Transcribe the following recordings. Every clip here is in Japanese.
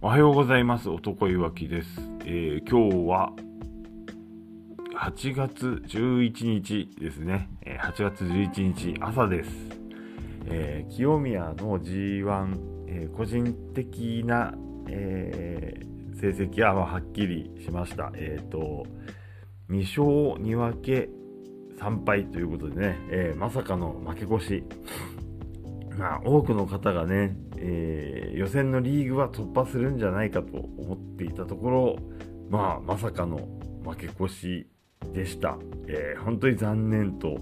おはようございます。男いわきです、えー、今日は8月11日ですねえ。8月11日朝です。えー、清宮の G1、え、個人的な、え、成績ははっきりしました。えっ、と、2勝2分け3敗ということでね、えまさかの負け越し。まあ、多くの方がね、え、予選のリーグは突破するんじゃないかと思っていたところ、まあ、まさかの負け越しでした。えー、本当に残念と、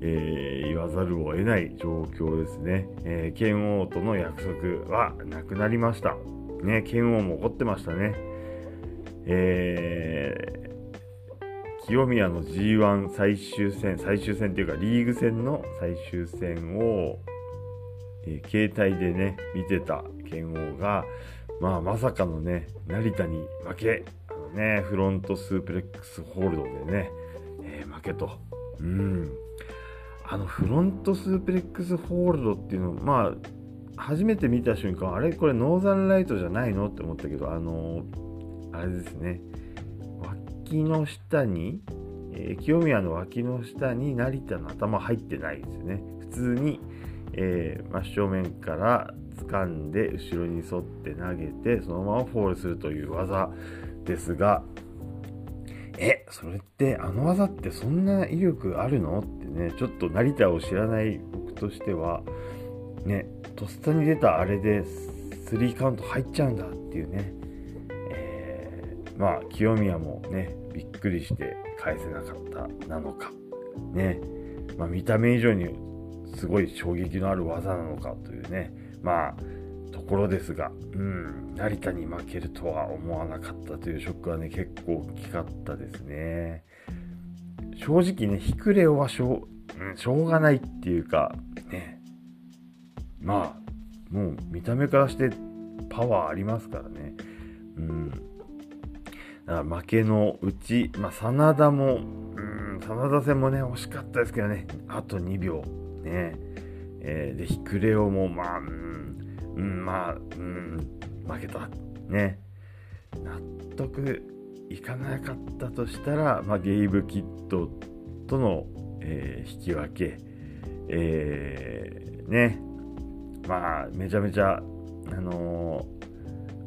えー、言わざるを得ない状況ですね。えー、剣王との約束はなくなりました。ね、剣王も怒ってましたね。えー、清宮の G1 最終戦、最終戦というかリーグ戦の最終戦を、えー、携帯でね、見てた剣王が、まあ、まさかのね、成田に負け、あのね、フロントスープレックスホールドでね、えー、負けと。うん。あの、フロントスープレックスホールドっていうの、まあ、初めて見た瞬間、あれこれノーザンライトじゃないのって思ったけど、あのー、あれですね、脇の下に、えー、清宮の脇の下に成田の頭入ってないですね。普通に、えー、真正面から掴んで後ろに沿って投げてそのままフォールするという技ですがえそれってあの技ってそんな威力あるの？ってねちょっと成田を知らない僕としてはねとっさに出たあれで3カウント入っちゃうんだっていうね、えー、まあ清宮もねびっくりして返せなかったなのか。ね。まあ、見た目以上にすごい衝撃のある技なのかというね、まあ、ところですが、うん、成田に負けるとは思わなかったというショックはね、結構大きかったですね。正直ね、ヒクレオはしょう、うん、しょうがないっていうか、ね、まあ、もう見た目からしてパワーありますからね。うん。だから負けのうち、まあ、真田も、うん、真田戦もね、惜しかったですけどね、あと2秒。ね。えー、で、ヒクレオも、まあ、うん、まあ、うん、負けた。ね。納得いかなかったとしたら、まあ、ゲイブ・キッドとの、えー、引き分け。えー、ね。まあ、めちゃめちゃ、あの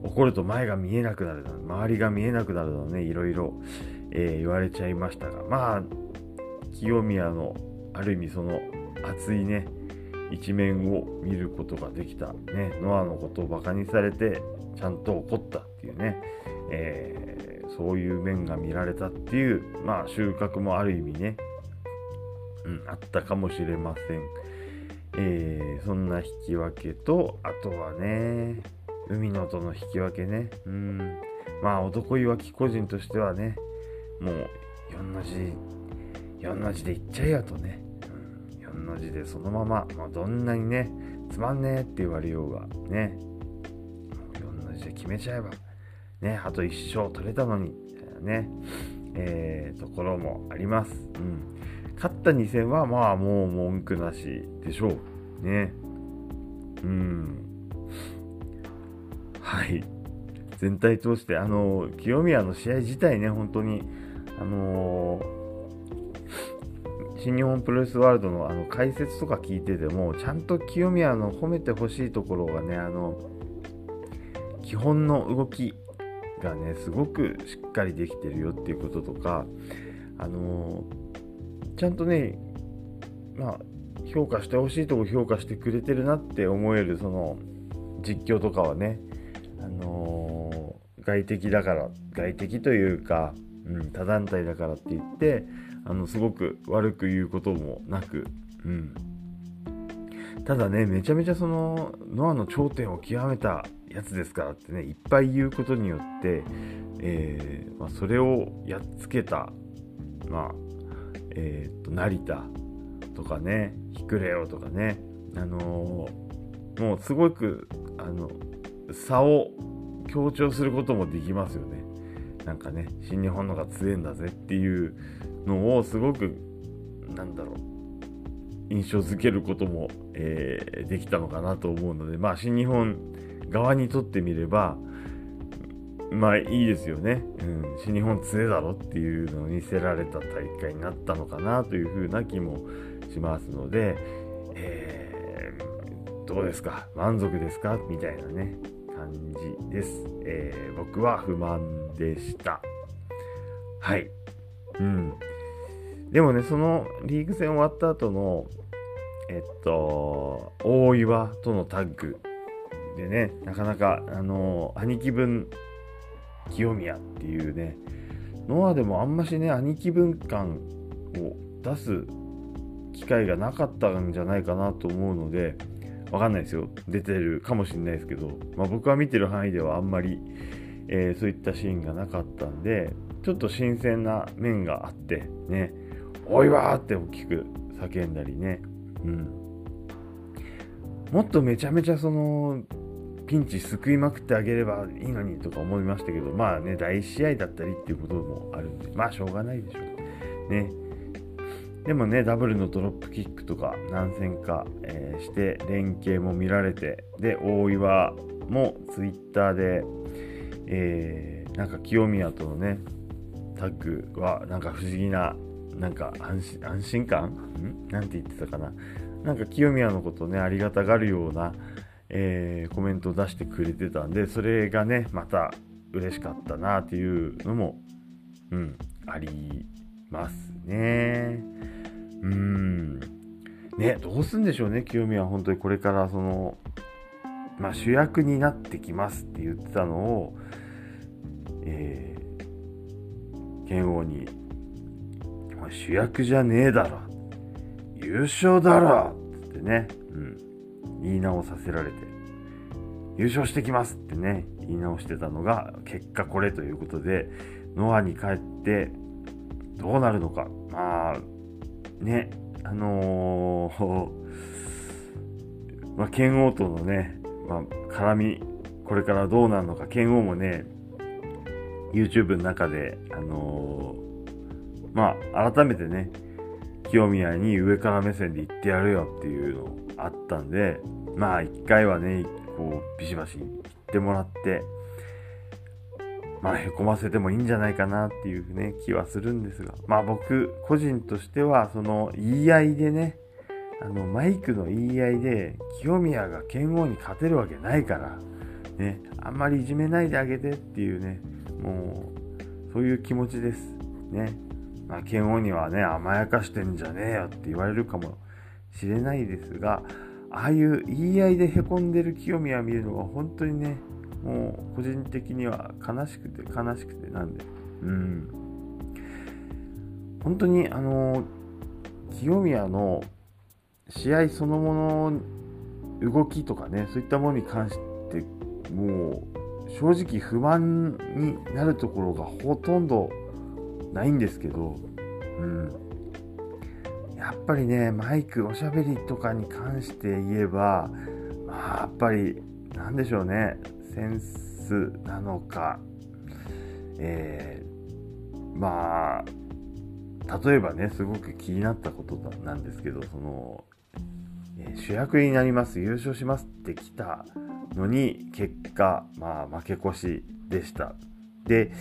ー、怒ると前が見えなくなる周りが見えなくなるのね、いろいろ、えー、言われちゃいましたが、まあ、清宮のある意味その熱いね一面を見ることができた、ね、ノアのことをバカにされてちゃんと怒ったっていうね、えー、そういう面が見られたっていう、まあ、収穫もある意味ね、うん、あったかもしれません。えー、そんな引き分けと、あとはね、海のとの引き分けね、うん、まあ男いわき個人としてはね、もう4の字、4の字でいっちゃえよとね、の字でそのまま、まあ、どんなにね、つまんねえって言われようが、ね、4の字で決めちゃえば、ね、あと1勝取れたのに、ね、えー、ところもあります。うん。勝った2戦は、まあもう文句なしでしょう。ね。うん。はい。全体通して、あの、清宮の試合自体ね、本当に、あのー新日本プロレスワールドのあの解説とか聞いててもちゃんと清宮の褒めてほしいところがねあの基本の動きがねすごくしっかりできてるよっていうこととかあのちゃんとねまあ評価してほしいとこ評価してくれてるなって思えるその実況とかはねあの外敵だから外敵というか、うん、他団体だからって言ってあのすごく悪く言うこともなく、うん、ただねめちゃめちゃそのノアの頂点を極めたやつですからってねいっぱい言うことによって、えー、まあ、それをやっつけたまあえー、っと成田とかねヒクレオとかねあのー、もうすごくあの差を強調することもできますよね。なんかね新日本のが強いんだぜっていうのをすごくなんだろう印象づけることも、えー、できたのかなと思うのでまあ新日本側にとってみれば、まあいいですよね、うん、新日本強えだろっていうのを見せられた大会になったのかなというふうな気もしますので、えー、どうですか？満足ですか？みたいなね感じです、えー、僕は不満でした。はい。うん。でもねそのリーグ戦終わった後のえっと大岩とのタッグでねなかなかあの兄貴分清宮っていうねノアでもあんましね兄貴分感を出す機会がなかったんじゃないかなと思うのでわかんないですよ。出てるかもしれないですけど、まあ、僕は見てる範囲ではあんまり、えー、そういったシーンがなかったんでちょっと新鮮な面があってね「おいわ!」って大きく叫んだりねうんもっとめちゃめちゃそのピンチ救いまくってあげればいいのにとか思いましたけど、まあね、第1試合だったりっていうこともあるんで、まあしょうがないでしょう。ね。でもね、ダブルのドロップキックとか何戦か、えー、して、連携も見られて、で、大岩もツイッターで、えー、なんか清宮とのね、タッグはなんか不思議な、なんか安心安心感？ん？なんて言ってたかな？なんか清宮のことね、ありがたがるような、えー、コメントを出してくれてたんで、それがね、また嬉しかったなっていうのも、うん、ありますね。うん。ね、どうすんでしょうね、清宮は本当にこれからその、まあ、主役になってきますって言ってたのを、えー、剣王に、主役じゃねえだろ。優勝だろってね、うん。言い直させられて、優勝してきますってね、言い直してたのが、結果これということで、ノアに帰って、どうなるのか。まあ、ね、あのー、まあ、剣王とのね、まあ、絡み、これからどうなるのか、剣王もね、YouTube の中で、あのー、まあ、改めてね、清宮に上から目線で言ってやるよっていうのあったんで、まあ一回はね、こう、ビシバシ言ってもらって、まあ、へこませてもいいんじゃないかなっていうね、気はするんですが、まあ僕、個人としては、その、言い合いでね、あの、マイクの言い合いで、清宮が剣王に勝てるわけないから、ね、あんまりいじめないであげてっていうね、もう、そういう気持ちです。ね。まあ、剣王にはね、甘やかしてんじゃねえよって言われるかもしれないですが、ああいう言い合いでへこんでる清宮見るのは本当にね、もう個人的には悲しくて悲しくてなんで、うん。本当にあの、清宮の試合そのもの動きとかね、そういったものに関して、もう正直不満になるところがほとんどないんですけど、うん。やっぱりね、マイク、おしゃべりとかに関して言えば、まあ、やっぱり、なんでしょうね、センスなのか、えー、まあ、例えばね、すごく気になったことなんですけど、その、え、主役になります、優勝しますって来たのに、結果、まあ、負け越しでした。で、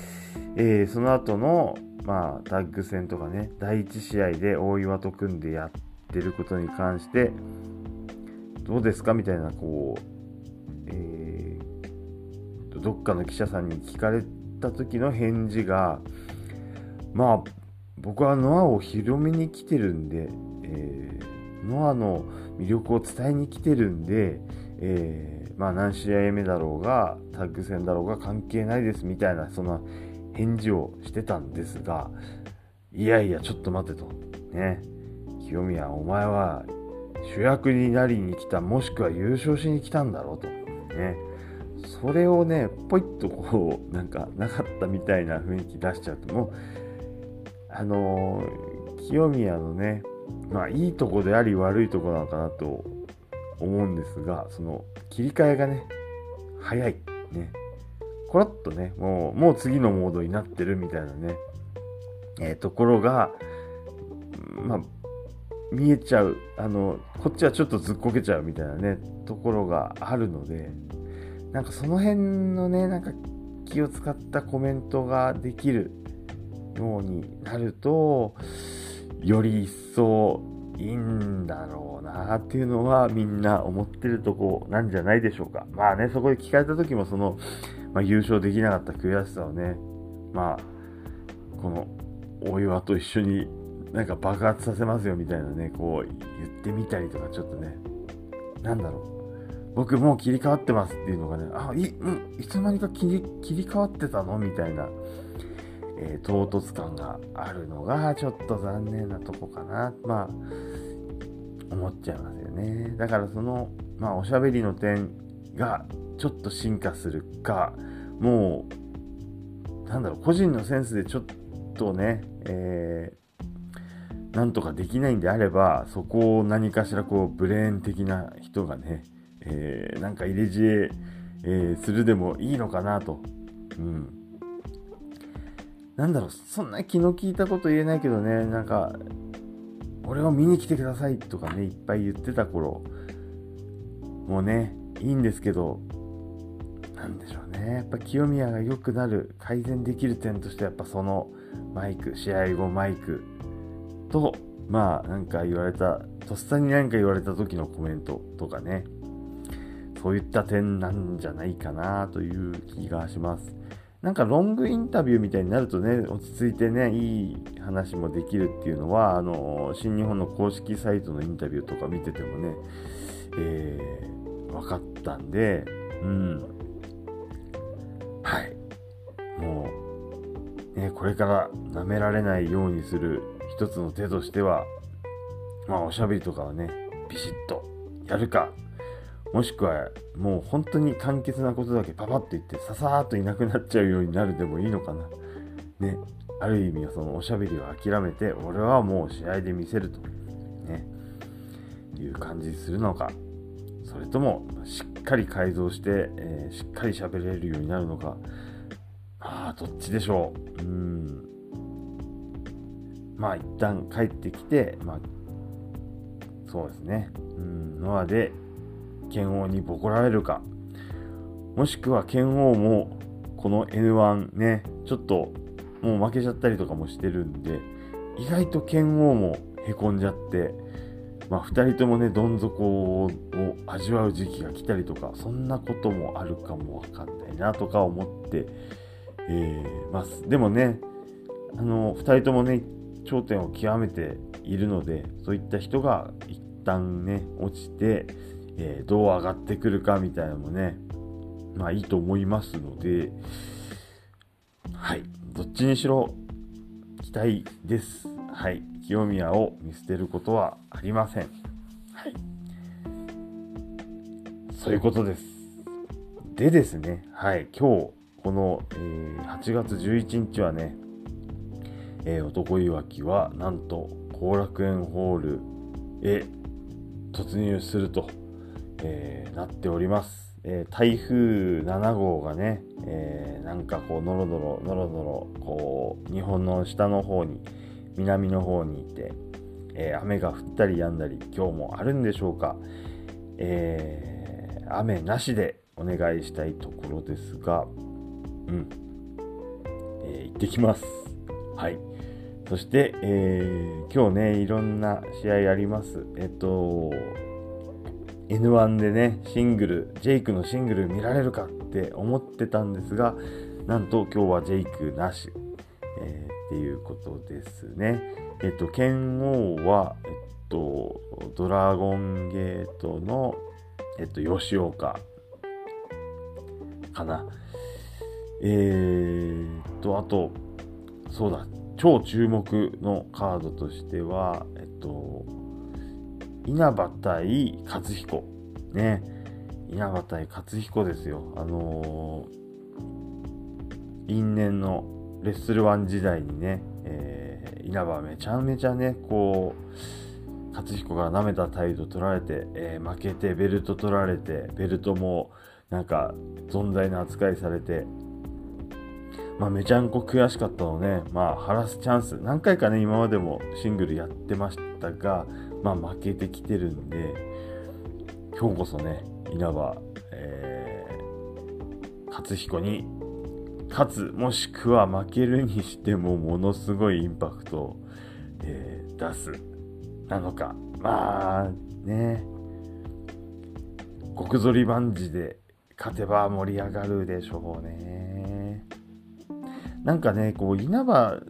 えー、その後の、まあ、タッグ戦とかね、第1試合で大岩と組んでやってることに関して、どうですかみたいな、こう、えー、どっかの記者さんに聞かれた時の返事が、まあ、僕はノアを広めに来てるんで、えー、ノアの魅力を伝えに来てるんで、えー、まあ何試合目だろうが、タッグ戦だろうが関係ないですみたいな、その返事をしてたんですが、いやいや、ちょっと待てと。ね。清宮、お前は主役になりに来た、もしくは優勝しに来たんだろうと。ね。それをね、ポイッとこう、なんかなかったみたいな雰囲気出しちゃうと、もう、あのー、清宮のね、まあいいとこであり悪いとこなのかなと思うんですが、その切り替えがね、早い。ね。コロッとね、もう、もう次のモードになってるみたいなね、えー、ところが、まあ、見えちゃう。あの、こっちはちょっとずっこけちゃうみたいなね、ところがあるので、なんかその辺のね、なんか気を使ったコメントができるようになるとより一層いいんだろうなっていうのはみんな思ってるとこなんじゃないでしょうか。まあね、そこで聞かれた時もその、まあ、優勝できなかった悔しさをね、まあ、この大岩と一緒になんか爆発させますよみたいなね、こう言ってみたりとかちょっとね、なんだろう。僕もう切り替わってますっていうのがね、あ、い、うん、いつの間にか切り切り替わってたのみたいな、えー、唐突感があるのがちょっと残念なとこかな。まあ、思っちゃいますよね。だからその、まあ、おしゃべりの点がちょっと進化するか、もう、なんだろう、個人のセンスでちょっとね、えー、なんとかできないんであれば、そこを何かしらこう、ブレーン的な人がね、えー、なんか入れ知恵、えー、するでもいいのかなと。うん。なんだろう、そんな気の利いたこと言えないけどね、なんか、俺を見に来てくださいとかね、いっぱい言ってた頃、もうね、いいんですけど、なんでしょうね。やっぱ清宮が良くなる、改善できる点としてやっぱそのマイク、試合後マイクと、まあなんか言われた、とっさに何か言われた時のコメントとかね、そういった点なんじゃないかなという気がします。なんかロングインタビューみたいになるとね、落ち着いてね、いい話もできるっていうのは、あの、新日本の公式サイトのインタビューとか見ててもね、えー、分かったんで、うん。はい。もう、ね、これから舐められないようにする一つの手としては、まあ、おしゃべりとかはね、ビシッとやるか、もしくはもう本当に簡潔なことだけパパッと言ってささーっといなくなっちゃうようになるでもいいのかな。ね。ある意味はそのおしゃべりを諦めて俺はもう試合で見せると。ね。いう感じするのか。それともしっかり改造して、えー、しっかり喋れるようになるのか。まあどっちでしょう。うん。まあ一旦帰ってきて、まあそうですね。うん、ノアで剣王にボコられるか、もしくは剣王もこの N1 ね、ちょっともう負けちゃったりとかもしてるんで、意外と剣王もへこんじゃって、まあ2人ともね、どん底を味わう時期が来たりとか、そんなこともあるかもわかんないなとか思って、えー、ます。でもね、あの、2人ともね、頂点を極めているので、そういった人が一旦ね、落ちて、えー、どう上がってくるかみたいなのもね、まあいいと思いますので、はい、どっちにしろ期待です。はい、清宮を見捨てることはありません。はい。そういうことです。でですね、はい、今日、この、えー、8月11日はね、えー、男いわきはなんと後楽園ホールへ突入するとえー、なっております。えー、台風7号がね、えー、なんかこう、のろのろ、のろのろ、こう、日本の下の方に、南の方にいて、え雨が降ったり止んだり、今日もあるんでしょうか。え雨なしでお願いしたいところですが、うん、え行ってきます。はい。そして、え今日ね、いろんな試合あります。えっと、N1 でね、シングル、ジェイクのシングル見られるかって思ってたんですが、なんと今日はジェイクなし、えー、っていうことですね。えっと、剣王は、えっと、ドラゴンゲートの、えっと、吉岡かな。えー、っと、あと、そうだ、超注目のカードとしては、えっと、稲葉対勝彦。ね。稲葉対勝彦ですよ。あのー、因縁のレッスル1時代にね、えー、稲葉めちゃめちゃね、こう、勝彦が舐めた態度取られて、えー、負けてベルト取られて、ベルトもなんか存在の扱いされて、まあ、めちゃんこ悔しかったのね、まあ、晴らすチャンス、何回かね、今までもシングルやってましたが、まあ、負けてきてるんで、今日こそね、稲葉、えー、勝彦に勝つもしくは負けるにしてもものすごいインパクトを、えー、出す。なのか。まあね。極ぞり万事で勝てば盛り上がるでしょうね。なんかねこう稲葉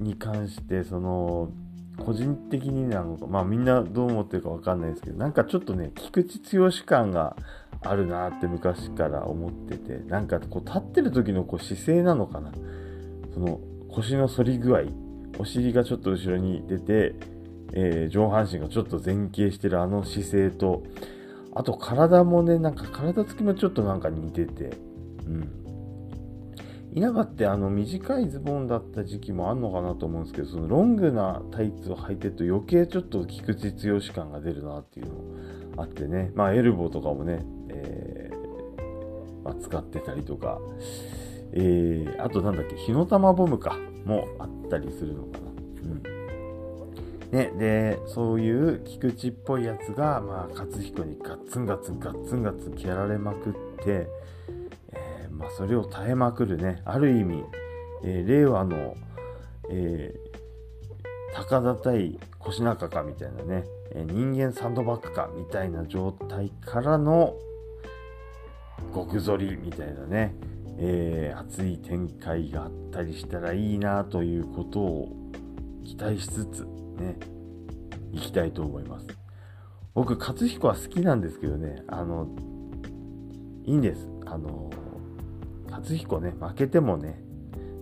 に関してその個人的になのかまあみんなどう思ってるか分かんないですけどなんかちょっとね菊池剛感があるなって昔から思っててなんかこう立ってる時のこう姿勢なのかな。その腰の反り具合お尻がちょっと後ろに出て、えー、上半身がちょっと前傾してるあの姿勢とあと体もねなんか体つきもちょっとなんか似ててうん。稲葉ってあの短いズボンだった時期もあんのかなと思うんですけどそのロングなタイツを履いてると余計ちょっと菊池剛感が出るなっていうのもあってね。まあエルボーとかもね、えー、まあ、使ってたりとか、えー、あとなんだっけ火の玉ボムか。もあったりするのかな。うん。ね、でそういう菊池っぽいやつが、まあ、勝彦にガッツンガッツンガッツンガッツン蹴られまくってまあ、それを耐えまくるね、ある意味、えー、令和の、えー、高田対腰中かみたいなね、え、人間サンドバッグかみたいな状態からの極反りみたいなね、えー、熱い展開があったりしたらいいなということを期待しつつね、いきたいと思います。僕、勝彦は好きなんですけどね、あの、いいんです。あの、勝彦ね、負けてもね、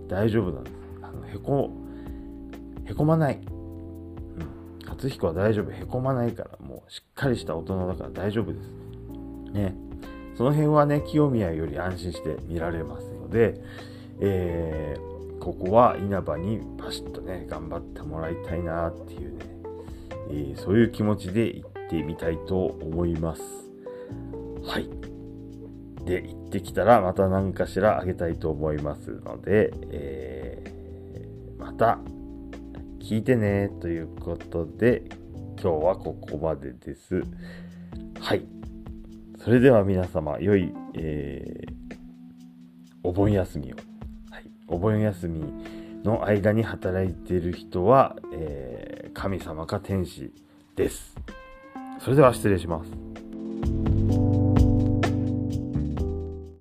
大丈夫なんです。あの、へこ、へこまない。うん。勝彦は大丈夫。へこまないから、もうしっかりした大人だから大丈夫です。ね。その辺はね、清宮より安心して見られますので、えー、ここは稲葉にパシッとね、頑張ってもらいたいなっていうね、えー、そういう気持ちで行ってみたいと思います。はい。で行ってきたらまた何かしらあげたいと思いますので、えー、また聞いてねということで今日はここまでです。はい。それでは皆様良い、えー、お盆休みを、はい、お盆休みの間に働いている人は、えー、神様か天使です。それでは失礼します。